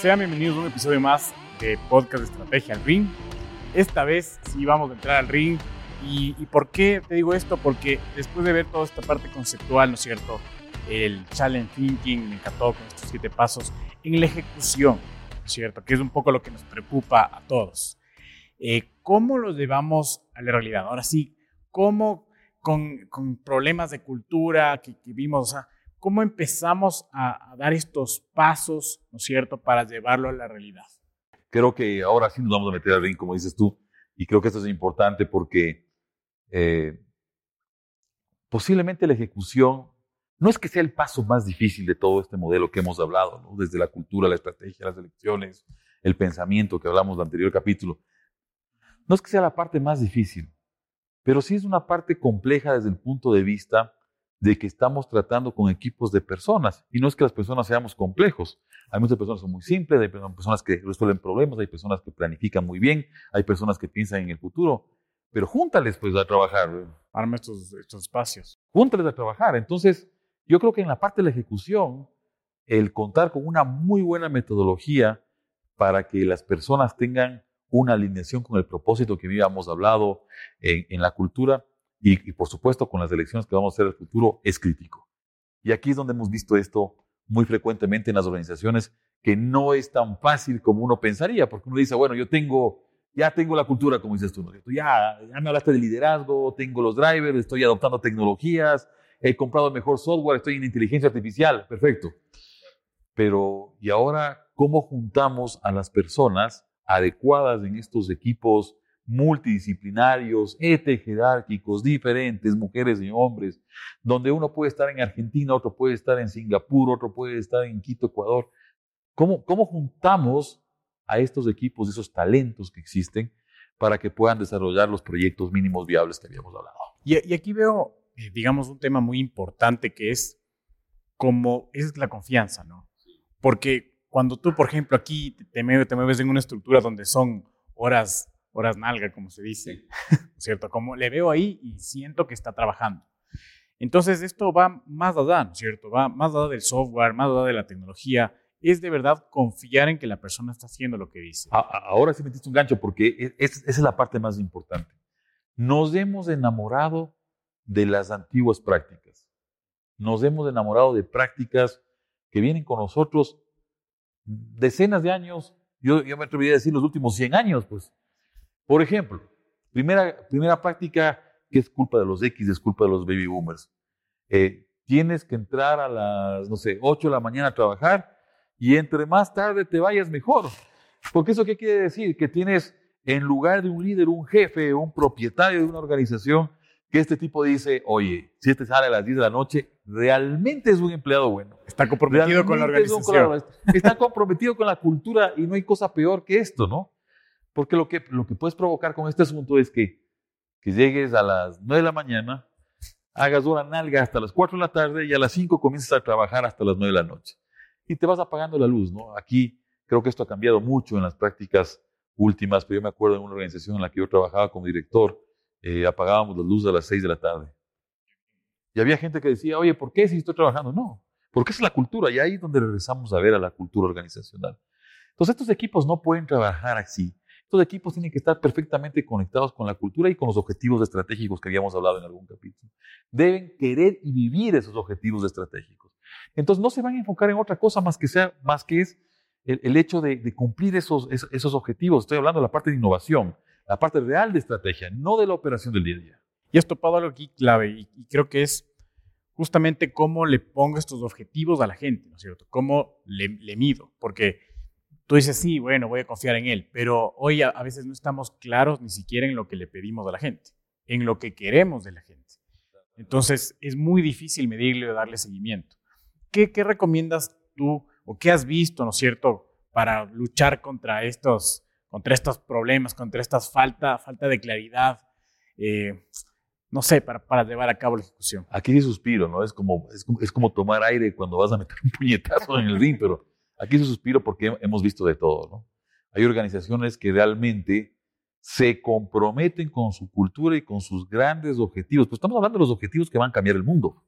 Sean bienvenidos a un episodio más de Podcast de Estrategia al Ring. Esta vez sí vamos a entrar al ring. ¿Y, ¿Y por qué te digo esto? Porque después de ver toda esta parte conceptual, ¿no es cierto? El challenge thinking me encantó con estos siete pasos en la ejecución, ¿no es cierto? Que es un poco lo que nos preocupa a todos. Eh, ¿Cómo lo llevamos a la realidad? Ahora sí, ¿cómo con, con problemas de cultura que, que vimos, o sea, cómo empezamos a, a, dar estos pasos, ¿no es cierto?, para llevarlo a la realidad. Creo que ahora sí nos vamos a meter al ring, como dices tú, y creo que esto es importante porque eh, posiblemente la ejecución no es que sea el paso más difícil de todo este modelo que hemos hablado, desde la cultura, la estrategia, las elecciones, el pensamiento que hablamos del anterior capítulo. No es que sea la parte más difícil, pero sí es una parte compleja desde el punto de vista de que estamos tratando con equipos de personas. Y no es que las personas seamos complejos. Hay muchas personas que son muy simples, hay personas que resuelven problemas, hay personas que planifican muy bien, hay personas que piensan en el futuro. Pero júntales pues a trabajar. Arma estos, estos espacios. Júntales a trabajar. Entonces, yo creo que en la parte de la ejecución, el contar con una muy buena metodología para que las personas tengan una alineación con el propósito que habíamos hablado en, en la cultura y, por supuesto con las elecciones que vamos a hacer en el futuro es crítico. Y aquí es donde hemos visto esto muy frecuentemente en las organizaciones, que no es tan fácil como uno pensaría, porque uno dice, bueno, yo tengo, ya tengo la cultura, como dices tú, ¿no? ya, ya me hablaste de liderazgo, tengo los drivers, estoy adoptando tecnologías, he comprado el mejor software, estoy en inteligencia artificial, perfecto. Pero, ¿y ahora cómo juntamos a las personas adecuadas en estos equipos multidisciplinarios, jerárquicos, diferentes, mujeres y hombres, donde uno puede estar en Argentina, otro puede estar en Singapur, otro puede estar en Quito, Ecuador. ¿Cómo, cómo juntamos a estos equipos, esos talentos que existen, para que puedan desarrollar los proyectos mínimos viables que habíamos hablado? Y, aquí veo, eh, digamos, un tema muy importante que es como es la confianza, ¿no? Porque cuando tú, por ejemplo, aquí te, te mueves en una estructura donde son horas, horas nalga, como se dice, ¿cierto? Como le veo ahí y siento que está trabajando. Entonces, esto va más allá, ¿no es cierto? Va más allá del software, más allá de la tecnología. Es de verdad confiar en que la persona está haciendo lo que dice. Ahora sí metiste un gancho porque es, esa es la parte más importante. Nos hemos enamorado de las antiguas prácticas. Nos hemos enamorado de prácticas que vienen con nosotros decenas de años, yo, yo me atrevería a decir los últimos 100 años, pues. Por ejemplo, primera, primera práctica que es culpa de los X, es culpa de los baby boomers. Eh, tienes que entrar a las, no sé, 8 de la mañana a trabajar y entre más tarde te vayas mejor. Porque eso qué quiere decir? Que tienes en lugar de un líder, un jefe, un propietario de una organización, que este tipo dice, oye, si este sale a las 10 de la noche, realmente es un empleado bueno. Está comprometido con la organización. Está comprometido con la cultura y no hay cosa peor que esto, ¿no? Porque lo que, lo que puedes provocar con este asunto es que, que llegues a las 9 de la mañana, hagas una nalga hasta las 4 de la tarde y a las 5 comiences a trabajar hasta las 9 de la noche. Y te vas apagando la luz, ¿no? Aquí creo que esto ha cambiado mucho en las prácticas últimas, pero yo me acuerdo de una organización en la que yo trabajaba como director, eh, apagábamos las luces a las 6 de la tarde. Y había gente que decía, oye, ¿por qué si estoy trabajando? No, porque es la cultura y ahí es donde regresamos a ver a la cultura organizacional. Entonces estos equipos no pueden trabajar así. Estos equipos tienen que estar perfectamente conectados con la cultura y con los objetivos estratégicos que habíamos hablado en algún capítulo. Deben querer y vivir esos objetivos estratégicos. Entonces no se van a enfocar en otra cosa más que, sea, más que es el, hecho de, cumplir esos, esos, objetivos. Estoy hablando de la parte de innovación, la parte real de estrategia, no de la operación del día a día. Y has topado algo aquí clave y, creo que es justamente cómo le pongo estos objetivos a la gente, ¿no es cierto? Cómo le mido, porque tú dices, sí, bueno, voy a confiar en él, pero hoy a, veces no estamos claros ni siquiera en lo que le pedimos a la gente, en lo que queremos de la gente. Entonces es muy difícil medirle o darle seguimiento. ¿Qué, qué recomiendas tú o qué has visto, ¿no es cierto?, para luchar contra estos contra estos problemas, contra esta falta, falta de claridad, eh, no sé, para, llevar a cabo la ejecución. Aquí sí suspiro, ¿no? Es como, es, como, es como tomar aire cuando vas a meter un puñetazo en el ring, pero aquí sí suspiro porque hemos visto de todo, ¿no? Hay organizaciones que realmente se comprometen con su cultura y con sus grandes objetivos. Pues estamos hablando de los objetivos que van a cambiar el mundo.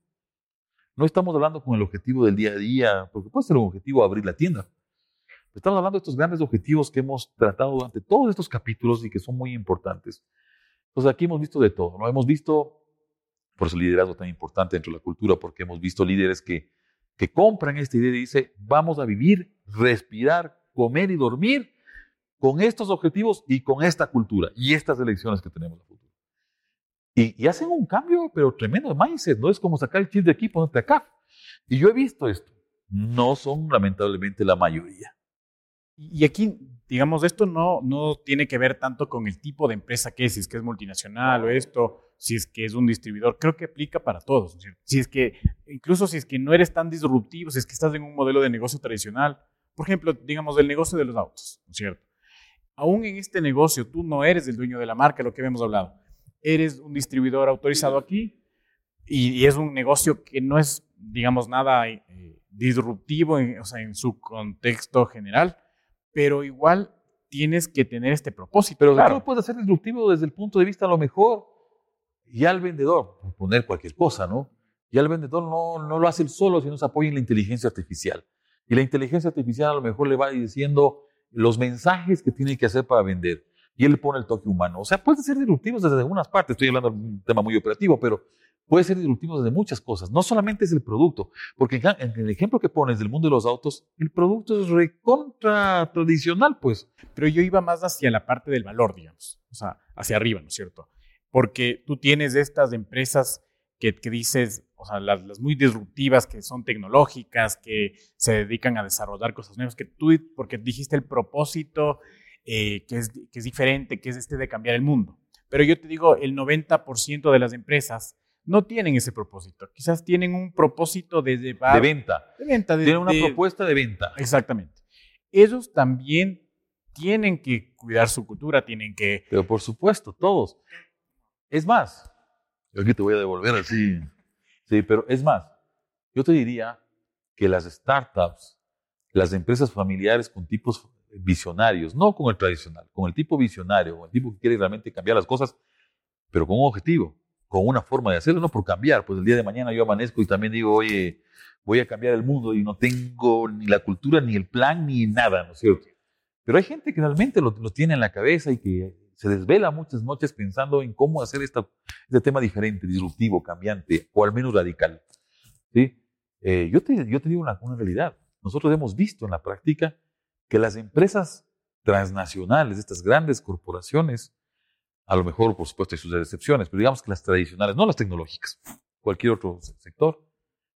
No estamos hablando con el objetivo del día a día, porque puede ser un objetivo abrir la tienda, Estamos hablando de estos grandes objetivos que hemos tratado durante todos estos capítulos y que son muy importantes. Entonces aquí hemos visto de todo, ¿no? Hemos visto, por eso liderazgo tan importante dentro de la cultura, porque hemos visto líderes que, que compran esta idea y dicen, vamos a vivir, respirar, comer y dormir con estos objetivos y con esta cultura y estas elecciones que tenemos futuro. Y, hacen un cambio, pero tremendo de mindset, no es como sacar el chip de aquí y ponerte acá. Y yo he visto esto. No son lamentablemente la mayoría. Y aquí, digamos, esto no, no tiene que ver tanto con el tipo de empresa que es, si es que es multinacional o esto, si es que es un distribuidor, creo que aplica para todos. Si es que, incluso si es que no eres tan disruptivo, si es que estás en un modelo de negocio tradicional, por ejemplo, digamos, del negocio de los autos, ¿no es cierto? Aún en este negocio, tú no eres el dueño de la marca, lo que hemos hablado. Eres un distribuidor autorizado aquí y, es un negocio que no es, digamos, nada eh, disruptivo o sea, en su contexto general pero igual tienes que tener este propósito. Pero claro. puede ser disruptivo desde el punto de vista a lo mejor ya el vendedor, poner cualquier cosa, ¿no? Ya el vendedor no, no lo hace él solo, sino se apoya en la inteligencia artificial. Y la inteligencia artificial a lo mejor le va diciendo los mensajes que tiene que hacer para vender. Y él pone el toque humano. O sea, puede ser disruptivo desde algunas partes. Estoy hablando de un tema muy operativo, pero puede ser disruptivo desde muchas cosas. No solamente es el producto, porque en el ejemplo que pones del mundo de los autos, el producto es recontra tradicional, pues. Pero yo iba más hacia la parte del valor, digamos, o sea, hacia arriba, ¿no es cierto? Porque tú tienes estas empresas que, que dices, o sea, las, las, muy disruptivas, que son tecnológicas, que se dedican a desarrollar cosas nuevas, que tú, porque dijiste el propósito, eh, que, es, que es diferente, que es este de cambiar el mundo. Pero yo te digo, el 90% de las empresas no tienen ese propósito. Quizás tienen un propósito de, de venta. De venta. tienen una propuesta de venta. Exactamente. Ellos también tienen que cuidar su cultura, tienen que... Pero por supuesto, todos. Es más, yo aquí te voy a devolver así. Sí, pero es más, yo te diría que las startups, las empresas familiares con tipos visionarios, no con el tradicional, con el tipo visionario, con el tipo que quiere realmente cambiar las cosas, pero con un objetivo con una forma de hacerlo, no por cambiar, pues el día de mañana yo amanezco y también digo, oye, voy a cambiar el mundo y no tengo ni la cultura, ni el plan, ni nada, ¿no es cierto? Pero hay gente que realmente lo, tiene en la cabeza y que se desvela muchas noches pensando en cómo hacer esta, este tema diferente, disruptivo, cambiante, o al menos radical. ¿sí? Eh, yo, te, yo te digo una, realidad. Nosotros hemos visto en la práctica que las empresas transnacionales, estas grandes corporaciones, a lo mejor, por supuesto, hay sus excepciones, pero digamos que las tradicionales, no las tecnológicas, cualquier otro sector,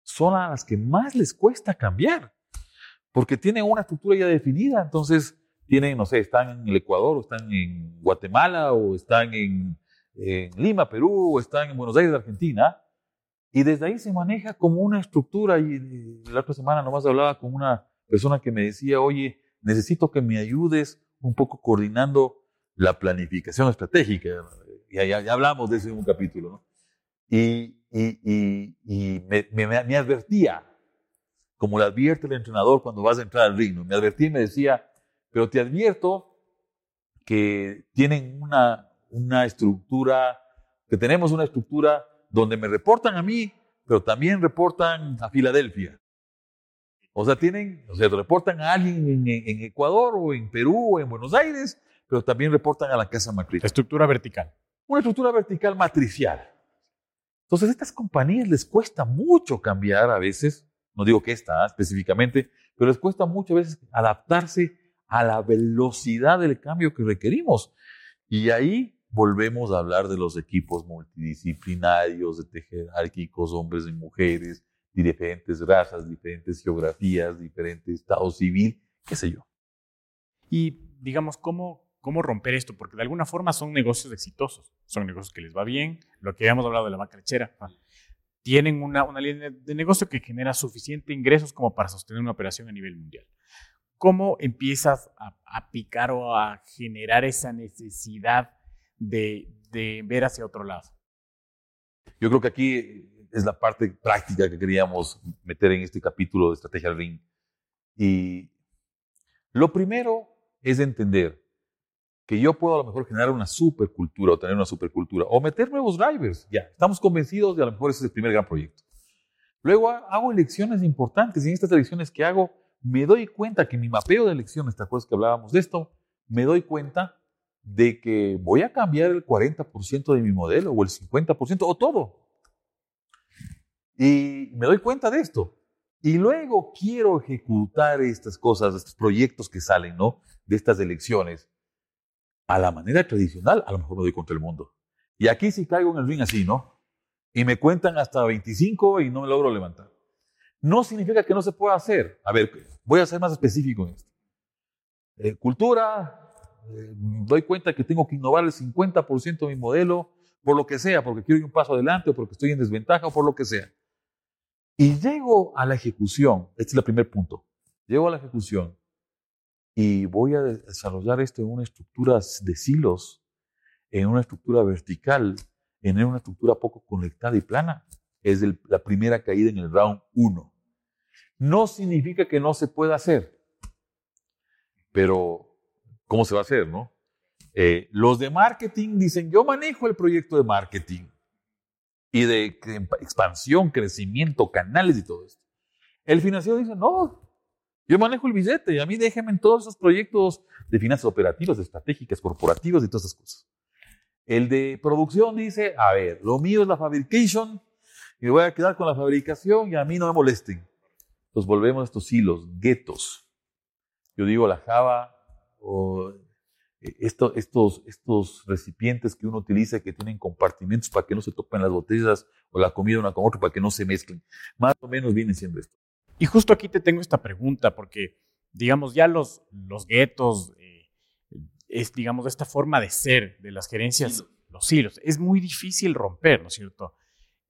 son las que más les cuesta cambiar, porque tienen una estructura ya definida, entonces tienen, no sé, están en el Ecuador, o están en Guatemala, o están en, Lima, Perú, o están en Buenos Aires, Argentina, y desde ahí se maneja como una estructura, y la otra semana nomás hablaba con una persona que me decía, oye, necesito que me ayudes un poco coordinando la planificación estratégica. Ya, ya, hablamos de ese un capítulo. ¿no? Y, y, y, me, me, advertía, como le advierte el entrenador cuando vas a entrar al ring, me advertía y me decía, pero te advierto que tienen una, una estructura, que tenemos una estructura donde me reportan a mí, pero también reportan a Filadelfia. O sea, tienen, o sea, reportan a alguien en, en Ecuador o en Perú o en Buenos Aires, pero también reportan a la casa matriz. Estructura vertical. Una estructura vertical matricial. Entonces, a estas compañías les cuesta mucho cambiar a veces, no digo que esta ¿ah? específicamente, pero les cuesta mucho a veces adaptarse a la velocidad del cambio que requerimos. Y ahí volvemos a hablar de los equipos multidisciplinarios, de jerárquicos, hombres y mujeres, diferentes razas, diferentes geografías, diferentes estado civil, qué sé yo. Y digamos, ¿cómo, cómo romper esto, porque de alguna forma son negocios exitosos, son negocios que les va bien, lo que habíamos hablado de la vaca lechera, tienen una, una línea de negocio que genera suficiente ingresos como para sostener una operación a nivel mundial. ¿Cómo empiezas a, picar o a generar esa necesidad de, de ver hacia otro lado? Yo creo que aquí es la parte práctica que queríamos meter en este capítulo de Estrategia Ring. Y lo primero es entender que yo puedo a lo mejor generar una supercultura o tener una supercultura o meter nuevos drivers. Ya, estamos convencidos de a lo mejor ese es el primer gran proyecto. Luego hago elecciones importantes y en estas elecciones que hago me doy cuenta que mi mapeo de elecciones, ¿te acuerdas que hablábamos de esto? Me doy cuenta de que voy a cambiar el 40% de mi modelo o el 50% o todo. Y me doy cuenta de esto. Y luego quiero ejecutar estas cosas, estos proyectos que salen, ¿no? De estas elecciones. A la manera tradicional, a lo mejor me doy contra el mundo. Y aquí sí caigo en el ring así, ¿no? Y me cuentan hasta 25 y no me logro levantar. No significa que no se pueda hacer. A ver, voy a ser más específico en esto. Eh, cultura, eh, doy cuenta que tengo que innovar el 50% de mi modelo, por lo que sea, porque quiero ir un paso adelante o porque estoy en desventaja o por lo que sea. Y llego a la ejecución, este es el primer punto, llego a la ejecución y voy a desarrollar esto en una estructura de silos, en una estructura vertical, en una estructura poco conectada y plana. Es la primera caída en el round 1. No significa que no se pueda hacer, pero ¿cómo se va a hacer, no? Eh, los de marketing dicen, yo manejo el proyecto de marketing y de expansión, crecimiento, canales y todo esto. El financiero dice, no, yo manejo el billete y a mí déjenme en todos esos proyectos de finanzas operativas, estratégicas, corporativas y todas esas cosas. El de producción dice, a ver, lo mío es la fabrication y me voy a quedar con la fabricación y a mí no me molesten. Entonces volvemos a estos hilos, guetos. Yo digo la Java o eh, estos, estos recipientes que uno utiliza que tienen compartimentos para que no se topen las botellas o la comida una con otra, para que no se mezclen. Más o menos viene siendo esto. Y justo aquí te tengo esta pregunta, porque, digamos, ya los, los guetos, eh, es, digamos, esta forma de ser de las gerencias, los hilos, es muy difícil romper, ¿no es cierto?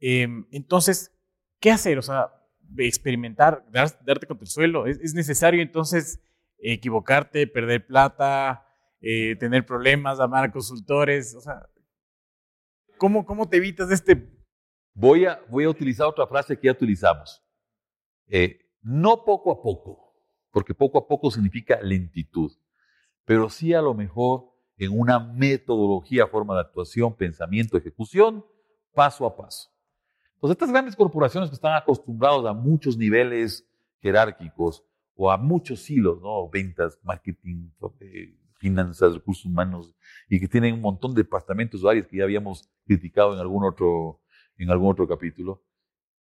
Em, entonces, ¿qué hacer? O sea, experimentar, darte contra el suelo. ¿Es, es necesario entonces equivocarte, perder plata, eh, tener problemas, llamar a consultores, o sea, ¿cómo, cómo te evitas este? Voy a, voy a utilizar otra frase que ya utilizamos. Eh, no poco a poco, porque poco a poco significa lentitud, pero sí a lo mejor en una metodología, forma de actuación, pensamiento, ejecución, paso a paso. Entonces, estas grandes corporaciones que están acostumbrados a muchos niveles jerárquicos o a muchos hilos, ¿no? Ventas, marketing, eh, finanzas, recursos humanos, y que tienen un montón de departamentos o que ya habíamos criticado en algún otro, en algún otro capítulo,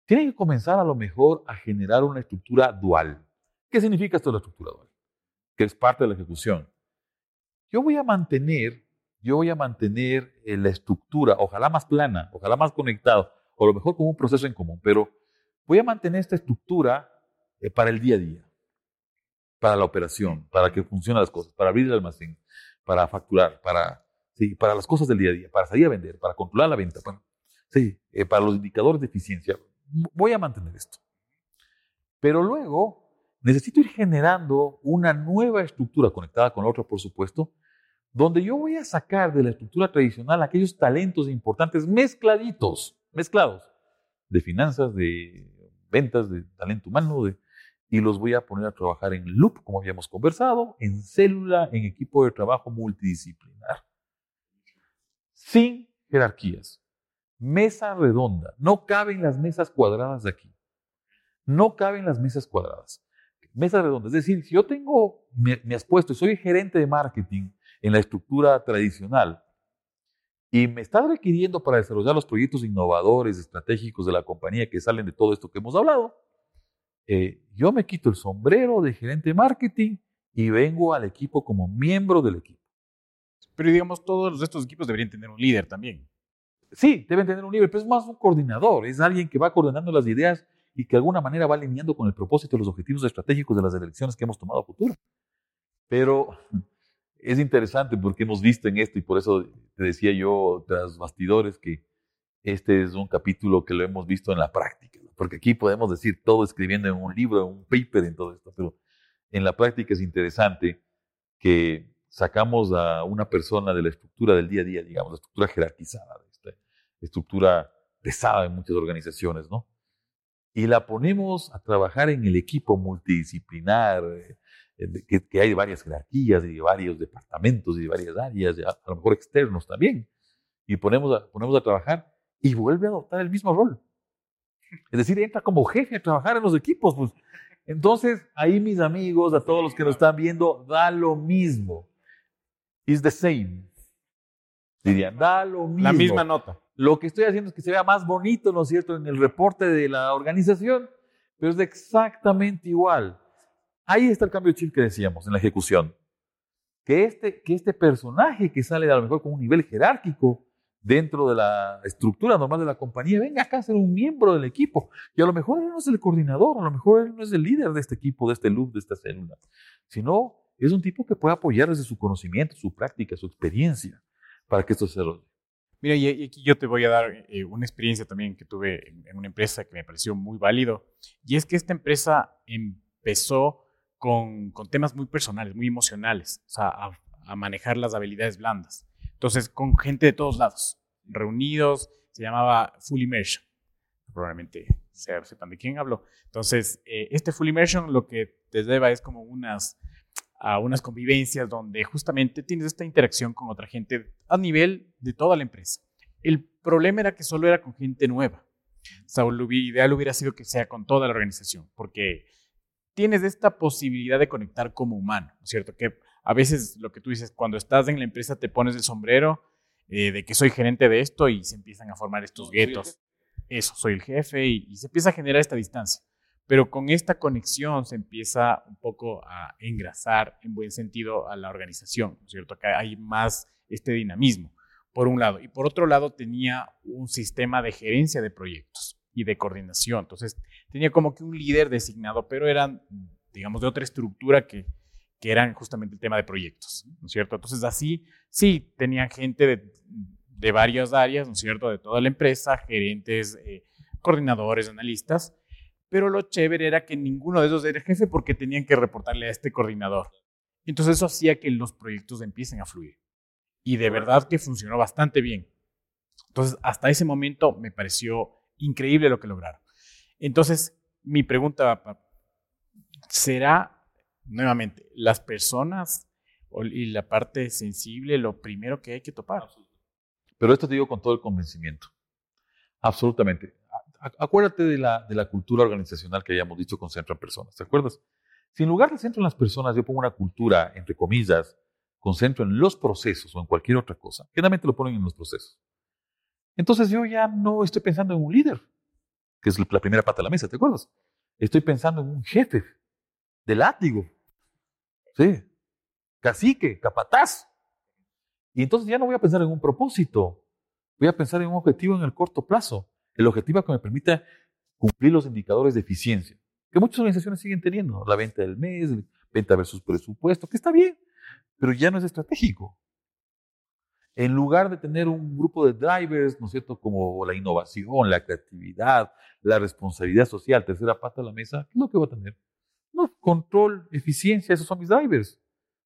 tienen que comenzar a lo mejor a generar una estructura dual. ¿Qué significa esto de la estructura dual? Que es parte de la ejecución. Yo voy a mantener, yo voy a mantener eh, la estructura, ojalá más plana, ojalá más conectado, o a lo mejor con un proceso en común, pero voy a mantener esta estructura eh, para el día a día para la operación, para que funcionen las cosas, para abrir el almacén, para facturar, para, sí, para las cosas del día a día, para salir a vender, para controlar la venta, para, sí, eh, para los indicadores de eficiencia. Voy a mantener esto. Pero luego necesito ir generando una nueva estructura conectada con la otra, por supuesto, donde yo voy a sacar de la estructura tradicional aquellos talentos importantes mezcladitos, mezclados, de finanzas, de ventas, de talento humano, de, y los voy a poner a trabajar en loop, como habíamos conversado, en célula, en equipo de trabajo multidisciplinar. Sin jerarquías. Mesa redonda. No caben las mesas cuadradas de aquí. No caben las mesas cuadradas. Mesa redonda. Es decir, si yo tengo, me, me has puesto, soy gerente de marketing en la estructura tradicional y me está requiriendo para desarrollar los proyectos innovadores, estratégicos de la compañía que salen de todo esto que hemos hablado, eh, yo me quito el sombrero de gerente de marketing y vengo al equipo como miembro del equipo. Pero digamos, todos estos equipos deberían tener un líder también. Sí, deben tener un líder, pero es más un coordinador, es alguien que va coordinando las ideas y que de alguna manera va alineando con el propósito y los objetivos estratégicos de las elecciones que hemos tomado a futuro. Pero es interesante porque hemos visto en esto, y por eso te decía yo tras bastidores, que este es un capítulo que lo hemos visto en la práctica porque aquí podemos decir todo escribiendo en un libro, en un paper, en todo esto, pero en la práctica es interesante que sacamos a una persona de la estructura del día a día, digamos, la estructura jerarquizada, esta estructura pesada en muchas organizaciones, ¿no? Y la ponemos a trabajar en el equipo multidisciplinar, eh, que, hay varias jerarquías y varios departamentos y varias áreas, a, lo mejor externos también, y ponemos a, ponemos a trabajar y vuelve a adoptar el mismo rol. Es decir, entra como jefe a trabajar en los equipos. Pues, Entonces, ahí mis amigos, a todos los que nos están viendo, da lo mismo. Is the same. Dirían, da lo mismo. La misma nota. Lo que estoy haciendo es que se vea más bonito, ¿no es cierto?, en el reporte de la organización, pero es exactamente igual. Ahí está el cambio de chip que decíamos en la ejecución. Que este, que este personaje que sale a lo mejor con un nivel jerárquico dentro de la estructura normal de la compañía, venga acá a ser un miembro del equipo. Y a lo mejor él no es el coordinador, a lo mejor él no es el líder de este equipo, de este loop, de esta célula, sino es un tipo que puede apoyar desde su conocimiento, su práctica, su experiencia, para que esto se desarrolle. Mira, y aquí yo te voy a dar eh, una experiencia también que tuve en, una empresa que me pareció muy válido. Y es que esta empresa empezó con, temas muy personales, muy emocionales, o sea, a, a, manejar las habilidades blandas. Entonces, con gente de todos lados, reunidos, se llamaba Full Immersion. Probablemente sepan de quién hablo. Entonces, eh, este Full Immersion lo que te lleva es como unas a unas convivencias donde justamente tienes esta interacción con otra gente a nivel de toda la empresa. El problema era que solo era con gente nueva. O sea, lo ideal hubiera sido que sea con toda la organización, porque tienes esta posibilidad de conectar como humano, ¿no es cierto? Que a veces lo que tú dices, cuando estás en la empresa te pones el sombrero eh, de que soy gerente de esto y se empiezan a formar estos guetos. Eso, soy el jefe y se empieza a generar esta distancia. Pero con esta conexión se empieza un poco a engrasar en buen sentido a la organización, ¿cierto? Acá hay más este dinamismo, por un lado. Y por otro lado, tenía un sistema de gerencia de proyectos y de coordinación. Entonces, tenía como que un líder designado, pero eran, digamos, de otra estructura que, que eran justamente el tema de proyectos, ¿no es cierto? Entonces, así, sí, tenían gente de, de varias áreas, ¿no es cierto? De toda la empresa, gerentes, eh, coordinadores, analistas, pero lo chévere era que ninguno de esos era jefe porque tenían que reportarle a este coordinador. Entonces eso hacía que los proyectos empiecen a fluir. Y de verdad que funcionó bastante bien. Entonces hasta ese momento me pareció increíble lo que lograron. Entonces mi pregunta será, nuevamente, las personas y la parte sensible lo primero que hay que topar. Pero esto te digo con todo el convencimiento. Absolutamente acuérdate de la, cultura organizacional que habíamos dicho con centro en personas, ¿te acuerdas? Si en lugar de centro en las personas yo pongo una cultura, entre comillas, con centro en los procesos o en cualquier otra cosa, generalmente lo ponen en los procesos. Entonces yo ya no estoy pensando en un líder, que es la primera pata de la mesa, ¿te acuerdas? Estoy pensando en un jefe de látigo, ¿sí? Cacique, capataz. Y entonces ya no voy a pensar en un propósito, voy a pensar en un objetivo en el corto plazo el objetivo que me permita cumplir los indicadores de eficiencia, que muchas organizaciones siguen teniendo, la venta del mes, venta versus presupuesto, que está bien, pero ya no es estratégico. En lugar de tener un grupo de drivers, ¿no es cierto?, como la innovación, la creatividad, la responsabilidad social, tercera pata de la mesa, ¿qué es lo que voy a tener? No, control, eficiencia, esos son mis drivers,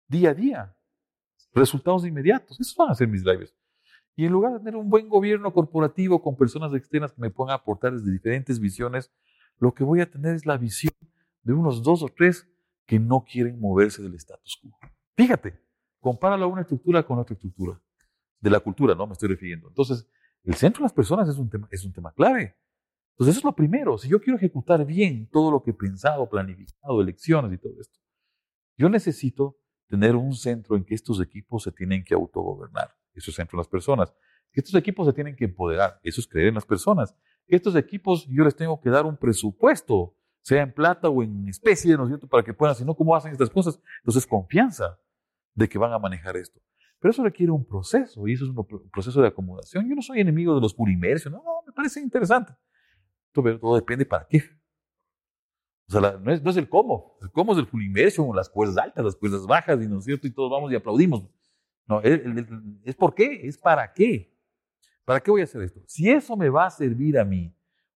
día a día. Resultados inmediatos, esos van a ser mis drivers. Y en lugar de tener un buen gobierno corporativo con personas externas que me puedan aportar desde diferentes visiones, lo que voy a tener es la visión de unos dos o tres que no quieren moverse del status quo. Fíjate, compáralo a una estructura con otra estructura. De la cultura, ¿no? Me estoy refiriendo. Entonces, el centro de las personas es un tema, es un tema clave. Entonces, eso es lo primero. Si yo quiero ejecutar bien todo lo que he pensado, planificado, elecciones y todo esto, yo necesito tener un centro en que estos equipos se tienen que autogobernar. Eso es centro en las personas. Que estos equipos se tienen que empoderar. Eso es creer en las personas. Que estos equipos yo les tengo que dar un presupuesto, sea en plata o en especie, ¿no es cierto? Para que puedan, si no, ¿cómo hacen estas cosas? Entonces, confianza de que van a manejar esto. Pero eso requiere un proceso y eso es un proceso de acomodación. Yo no soy enemigo de los purimercios, no, no, me parece interesante. Pero todo depende para qué. O sea, no, es, no, es, el cómo. El cómo es el full las cuerdas altas, las cuerdas bajas, y no es cierto, y todos vamos y aplaudimos. No, es por qué, es para qué. ¿Para qué voy a hacer esto? Si eso me va a servir a mí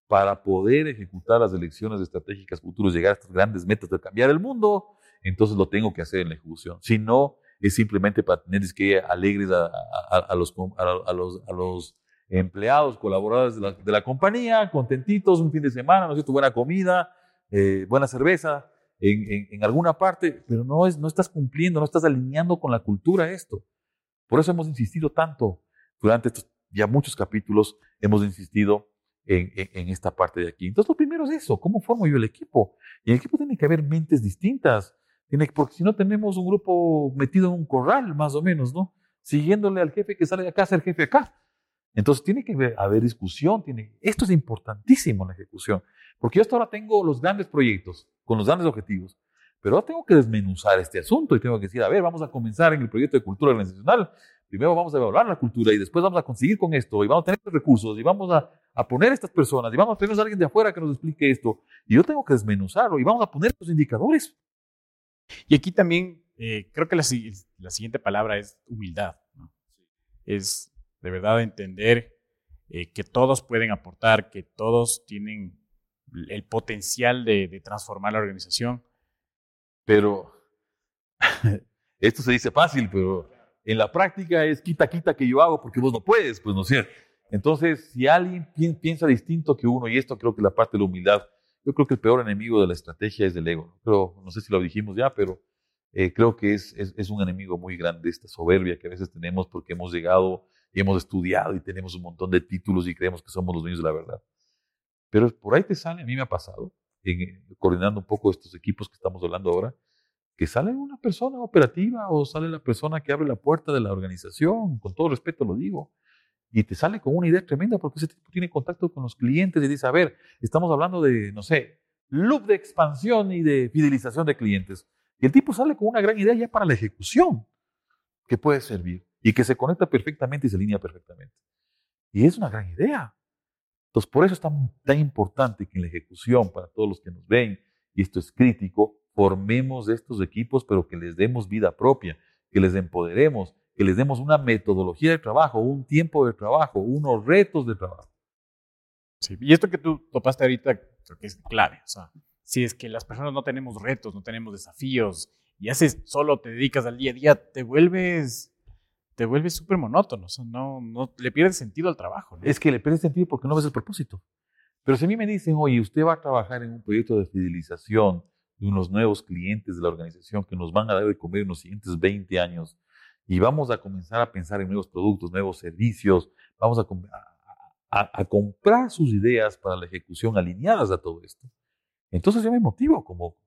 para poder ejecutar las elecciones estratégicas futuras, llegar a estas grandes metas de cambiar el mundo, entonces lo tengo que hacer en la ejecución. Si no, es simplemente para tener que alegres a, los, empleados, colaboradores de la, compañía, contentitos, un fin de semana, ¿no es cierto? Buena comida, eh, buena cerveza en, en, alguna parte, pero no, es, no estás cumpliendo, no estás alineando con la cultura esto. Por eso hemos insistido tanto durante ya muchos capítulos, hemos insistido en, esta parte de aquí. Entonces, lo primero es eso, ¿cómo formo yo el equipo? Y en el equipo tiene que haber mentes distintas, porque si no tenemos un grupo metido en un corral, más o menos, ¿no? Siguiéndole al jefe que sale de acá, ser jefe acá. Entonces tiene que haber, discusión, tiene, esto es importantísimo en la ejecución, porque yo hasta ahora tengo los grandes proyectos, con los grandes objetivos, pero ahora tengo que desmenuzar este asunto y tengo que decir, a ver, vamos a comenzar en el proyecto de cultura organizacional, primero vamos a evaluar la cultura y después vamos a conseguir con esto y vamos a tener estos recursos y vamos a, a poner estas personas y vamos a tener a alguien de afuera que nos explique esto y yo tengo que desmenuzarlo y vamos a poner estos indicadores. Y aquí también eh, creo que la, siguiente palabra es humildad. Es de verdad entender eh, que todos pueden aportar, que todos tienen el potencial de, transformar la organización. Pero esto se dice fácil, pero en la práctica es quita, quita que yo hago porque vos no puedes, pues no es cierto. Entonces, si alguien piensa distinto que uno, y esto creo que la parte de la humildad, yo creo que el peor enemigo de la estrategia es el ego. No sé si lo dijimos ya, pero eh, creo que es, es, es, un enemigo muy grande esta soberbia que a veces tenemos porque hemos llegado y hemos estudiado y tenemos un montón de títulos y creemos que somos los dueños de la verdad. Pero por ahí te sale, a mí me ha pasado, en, coordinando un poco estos equipos que estamos hablando ahora, que sale una persona operativa o sale la persona que abre la puerta de la organización, con todo respeto lo digo, y te sale con una idea tremenda porque ese tipo tiene contacto con los clientes y dice, a ver, estamos hablando de, no sé, loop de expansión y de fidelización de clientes. Y el tipo sale con una gran idea ya para la ejecución que puede servir y que se conecta perfectamente y se alinea perfectamente. Y es una gran idea. Entonces, por eso es tan, tan importante que en la ejecución, para todos los que nos ven, y esto es crítico, formemos estos equipos, pero que les demos vida propia, que les empoderemos, que les demos una metodología de trabajo, un tiempo de trabajo, unos retos de trabajo. Sí, y esto que tú topaste ahorita creo que es clave. O sea, si es que las personas no tenemos retos, no tenemos desafíos, y haces solo te dedicas al día a día, te vuelves te vuelves súper monótono, o sea, no, no, le pierdes sentido al trabajo. Es que le pierdes sentido porque no ves el propósito. Pero si a mí me dicen, oye, usted va a trabajar en un proyecto de fidelización de unos nuevos clientes de la organización que nos van a dar de comer en los siguientes 20 años y vamos a comenzar a pensar en nuevos productos, nuevos servicios, vamos a, a, comprar sus ideas para la ejecución alineadas a todo esto. Entonces yo me motivo, como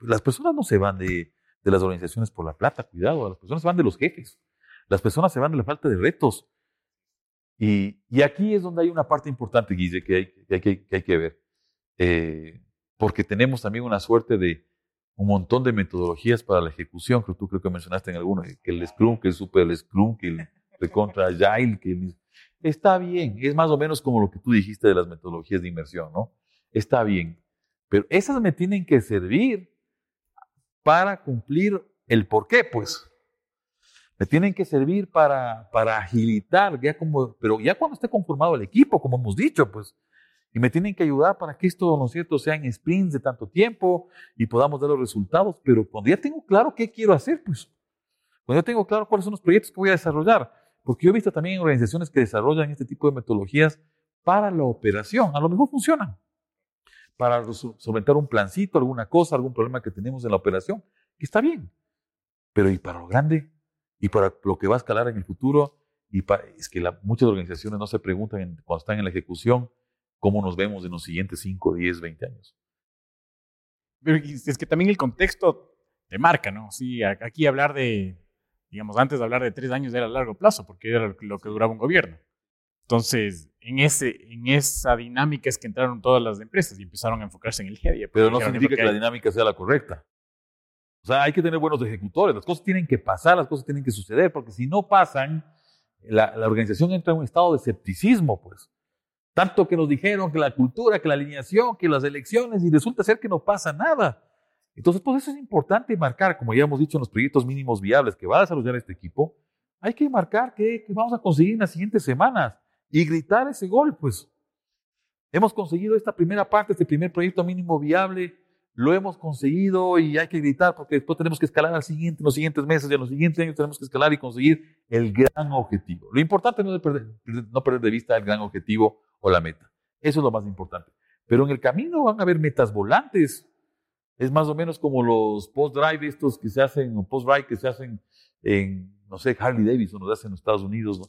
las personas no se van de, de las organizaciones por la plata, cuidado, las personas se van de los jefes. Las personas se van de la falta de retos. Y, aquí es donde hay una parte importante, Guille, que hay que, hay que, ver. Eh, porque tenemos también una suerte de un montón de metodologías para la ejecución, que tú creo que mencionaste en alguno, que el Scrum, que es Super Scrum, que el Recontra Agile, que está bien, es más o menos como lo que tú dijiste de las metodologías de inmersión, ¿no? Está bien, pero esas me tienen que servir para cumplir el por qué, pues. Me tienen que servir para, para agilitar, ya como, pero ya cuando esté conformado el equipo, como hemos dicho, pues. Y me tienen que ayudar para que esto, ¿no es cierto?, sean sprints de tanto tiempo y podamos dar los resultados. Pero cuando ya tengo claro qué quiero hacer, pues. Cuando ya tengo claro cuáles son los proyectos que voy a desarrollar. Porque yo he visto también organizaciones que desarrollan este tipo de metodologías para la operación. A lo mejor funcionan. Para solventar un plancito, alguna cosa, algún problema que tenemos en la operación, que está bien. Pero ¿y para lo grande? y para lo que va a escalar en el futuro. Y es que muchas organizaciones no se preguntan cuando están en la ejecución cómo nos vemos en los siguientes 5, 10, 20 años. Pero es que también el contexto te marca, ¿no? Sí, aquí hablar de, digamos, antes de hablar de tres años era a largo plazo, porque era lo que duraba un gobierno. Entonces, en, ese, en esa dinámica es que entraron todas las empresas y empezaron a enfocarse en el día a día. Pero no significa que, la dinámica sea la correcta. O sea, hay que tener buenos ejecutores, las cosas tienen que pasar, las cosas tienen que suceder, porque si no pasan, la, organización entra en un estado de escepticismo, pues. Tanto que nos dijeron que la cultura, que la alineación, que las elecciones, y resulta ser que no pasa nada. Entonces, pues eso es importante marcar, como ya hemos dicho en los proyectos mínimos viables que va a desarrollar este equipo, hay que marcar que vamos a conseguir en las siguientes semanas y gritar ese gol, pues. Hemos conseguido esta primera parte, este primer proyecto mínimo viable, lo hemos conseguido y hay que gritar porque después tenemos que escalar al siguiente, en los siguientes meses y en los siguientes años tenemos que escalar y conseguir el gran objetivo. Lo importante no es perder, no perder de vista el gran objetivo o la meta. Eso es lo más importante. Pero en el camino van a haber metas volantes. Es más o menos como los post-drive estos que se hacen, o post-drive que se hacen en, no sé, Harley Davidson, lo hacen en los Estados Unidos,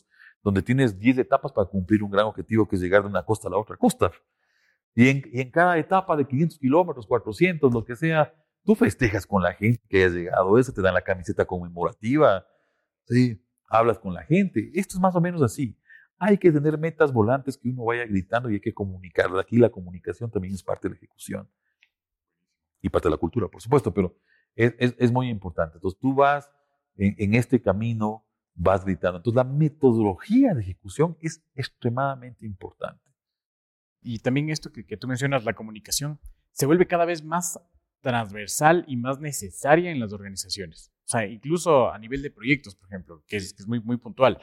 donde tienes 10 etapas para cumplir un gran objetivo que es llegar de una costa a la otra costa. Y en, y en cada etapa de 500 kilómetros, 400, lo que sea, tú festejas con la gente que hayas llegado, eso te dan la camiseta conmemorativa, ¿sí? hablas con la gente. Esto es más o menos así. Hay que tener metas volantes que uno vaya gritando y hay que comunicarlas. Aquí la comunicación también es parte de la ejecución y parte de la cultura, por supuesto, pero es, muy importante. Entonces tú vas en, este camino, vas gritando. Entonces la metodología de ejecución es extremadamente importante. Y también esto que, que, tú mencionas, la comunicación, se vuelve cada vez más transversal y más necesaria en las organizaciones. O sea, incluso a nivel de proyectos, por ejemplo, que es, que es muy, muy puntual.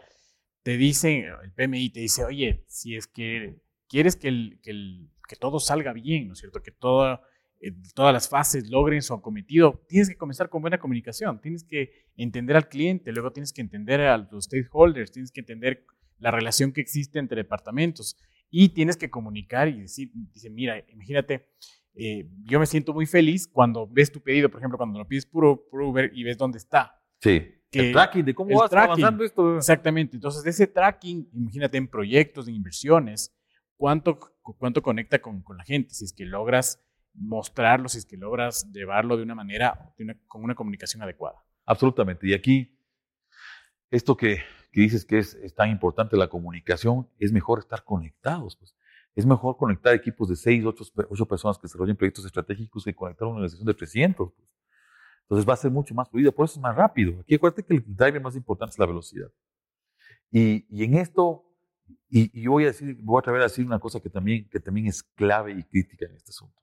Te dicen, el PMI te dice, oye, si es que quieres que, el, que, el, que todo salga bien, ¿no es cierto? Que todo, eh, todas las fases logren su acometido, tienes que comenzar con buena comunicación, tienes que entender al cliente, luego tienes que entender a los stakeholders, tienes que entender la relación que existe entre departamentos y tienes que comunicar y decir, dice, mira, imagínate, eh, yo me siento muy feliz cuando ves tu pedido, por ejemplo, cuando lo pides puro, puro Uber y ves dónde está. Sí. Que el tracking de cómo vas tracking, avanzando esto. Exactamente. Entonces, ese tracking, imagínate en proyectos, en inversiones, cuánto, cuánto conecta con, con la gente. Si es que logras mostrarlo, si es que logras llevarlo de una manera, de una, con una comunicación adecuada. Absolutamente. Y aquí, esto que, que dices que es, es, tan importante la comunicación, es mejor estar conectados. Pues. Es mejor conectar equipos de 6, 8, 8 personas que desarrollen proyectos estratégicos que conectar una organización de 300. Pues. Entonces va a ser mucho más fluido, por eso es más rápido. Aquí acuérdate que el driver más importante es la velocidad. Y, y en esto, y, y, voy a decir, voy a atrever a decir una cosa que también, que también es clave y crítica en este asunto.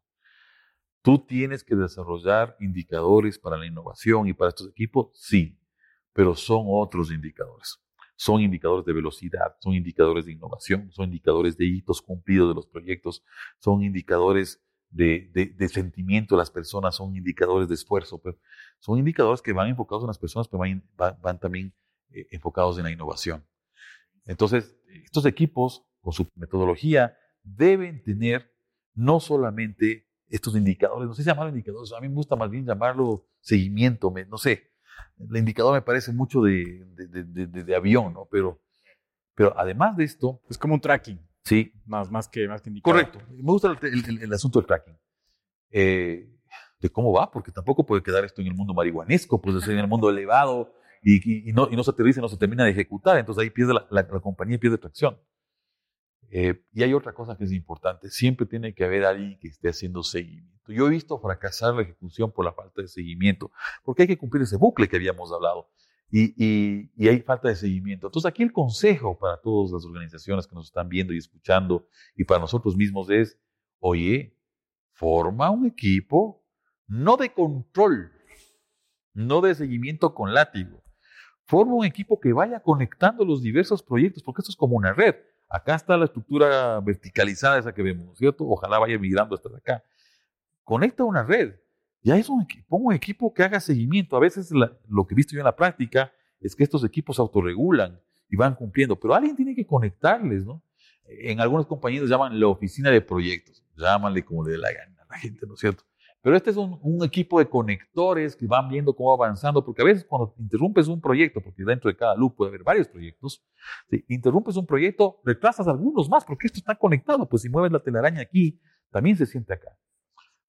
Tú tienes que desarrollar indicadores para la innovación y para estos equipos, sí, pero son otros indicadores. Son indicadores de velocidad, son indicadores de innovación, son indicadores de hitos cumplidos de los proyectos, son indicadores de, sentimiento las personas, son indicadores de esfuerzo, pero son indicadores que van enfocados en las personas, pero van, también eh, enfocados en la innovación. Entonces, estos equipos, con su metodología, deben tener no solamente estos indicadores, no sé si llamarlo indicadores, a mí me gusta más bien llamarlo seguimiento, me, no sé, el indicador me parece mucho de, de, de, de, avión, ¿no? Pero, pero además de esto... Es como un tracking. Sí. Más, más, que, más que indicador. Correcto. Me gusta el, el, el asunto del tracking. Eh, de cómo va, porque tampoco puede quedar esto en el mundo marihuanesco, pues en el mundo elevado y, y, y, no, y no se aterriza, no se termina de ejecutar, entonces ahí pierde la, la, la compañía pierde tracción. Eh, y hay otra cosa que es importante, siempre tiene que haber alguien que esté haciendo seguimiento. Yo he visto fracasar la ejecución por la falta de seguimiento, porque hay que cumplir ese bucle que habíamos hablado y, hay falta de seguimiento. Entonces aquí el consejo para todas las organizaciones que nos están viendo y escuchando y para nosotros mismos es, oye, forma un equipo no de control, no de seguimiento con látigo. Forma un equipo que vaya conectando los diversos proyectos, porque esto es como una red. Acá está la estructura verticalizada esa que vemos, ¿cierto? Ojalá vaya migrando hasta acá. Conecta una red. Ya es un equipo, un equipo que haga seguimiento. A veces lo que he visto yo en la práctica es que estos equipos autorregulan y van cumpliendo, pero alguien tiene que conectarles, ¿no? En algunas compañías llaman la oficina de proyectos, llámanle como le dé la gana a la gente, ¿no es cierto? Pero este es un, un, equipo de conectores que van viendo cómo va avanzando, porque a veces cuando interrumpes un proyecto, porque dentro de cada loop puede haber varios proyectos, si interrumpes un proyecto, retrasas algunos más, porque esto está conectado, pues si mueves la telaraña aquí, también se siente acá.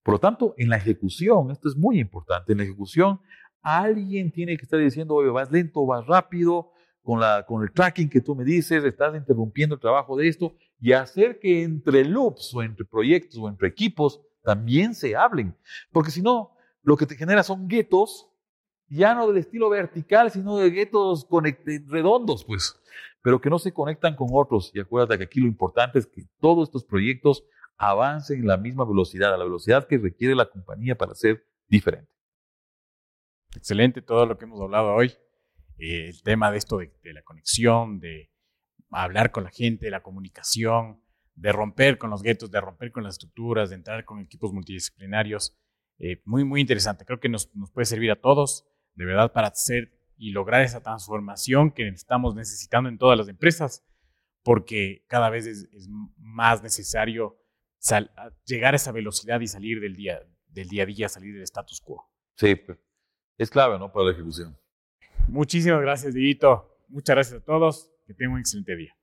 Por lo tanto, en la ejecución, esto es muy importante, en la ejecución, alguien tiene que estar diciendo, oye, vas lento, vas rápido, con, con el tracking que tú me dices, estás interrumpiendo el trabajo de esto, y hacer que entre loops o entre proyectos o entre equipos, también se hablen. Porque si no, lo que te genera son guetos, ya no del estilo vertical, sino de guetos redondos, pues, pero que no se conectan con otros. Y acuérdate que aquí lo importante es que todos estos proyectos avancen en la misma velocidad, a la velocidad que requiere la compañía para ser diferente. Excelente todo lo que hemos hablado hoy. Eh, el tema de esto de, de la conexión, de hablar con la gente, la comunicación, de romper con los guetos, de romper con las estructuras, de entrar con equipos multidisciplinarios. Eh, muy, muy interesante. Creo que nos, nos, puede servir a todos, de verdad, para hacer y lograr esa transformación que estamos necesitando en todas las empresas, porque cada vez es, es más necesario sal, llegar a esa velocidad y salir del día, del día a día, salir del status quo. Sí, es clave, ¿no? Para la ejecución. Muchísimas gracias, Dieguito. Muchas gracias a todos. Que tenga un excelente día.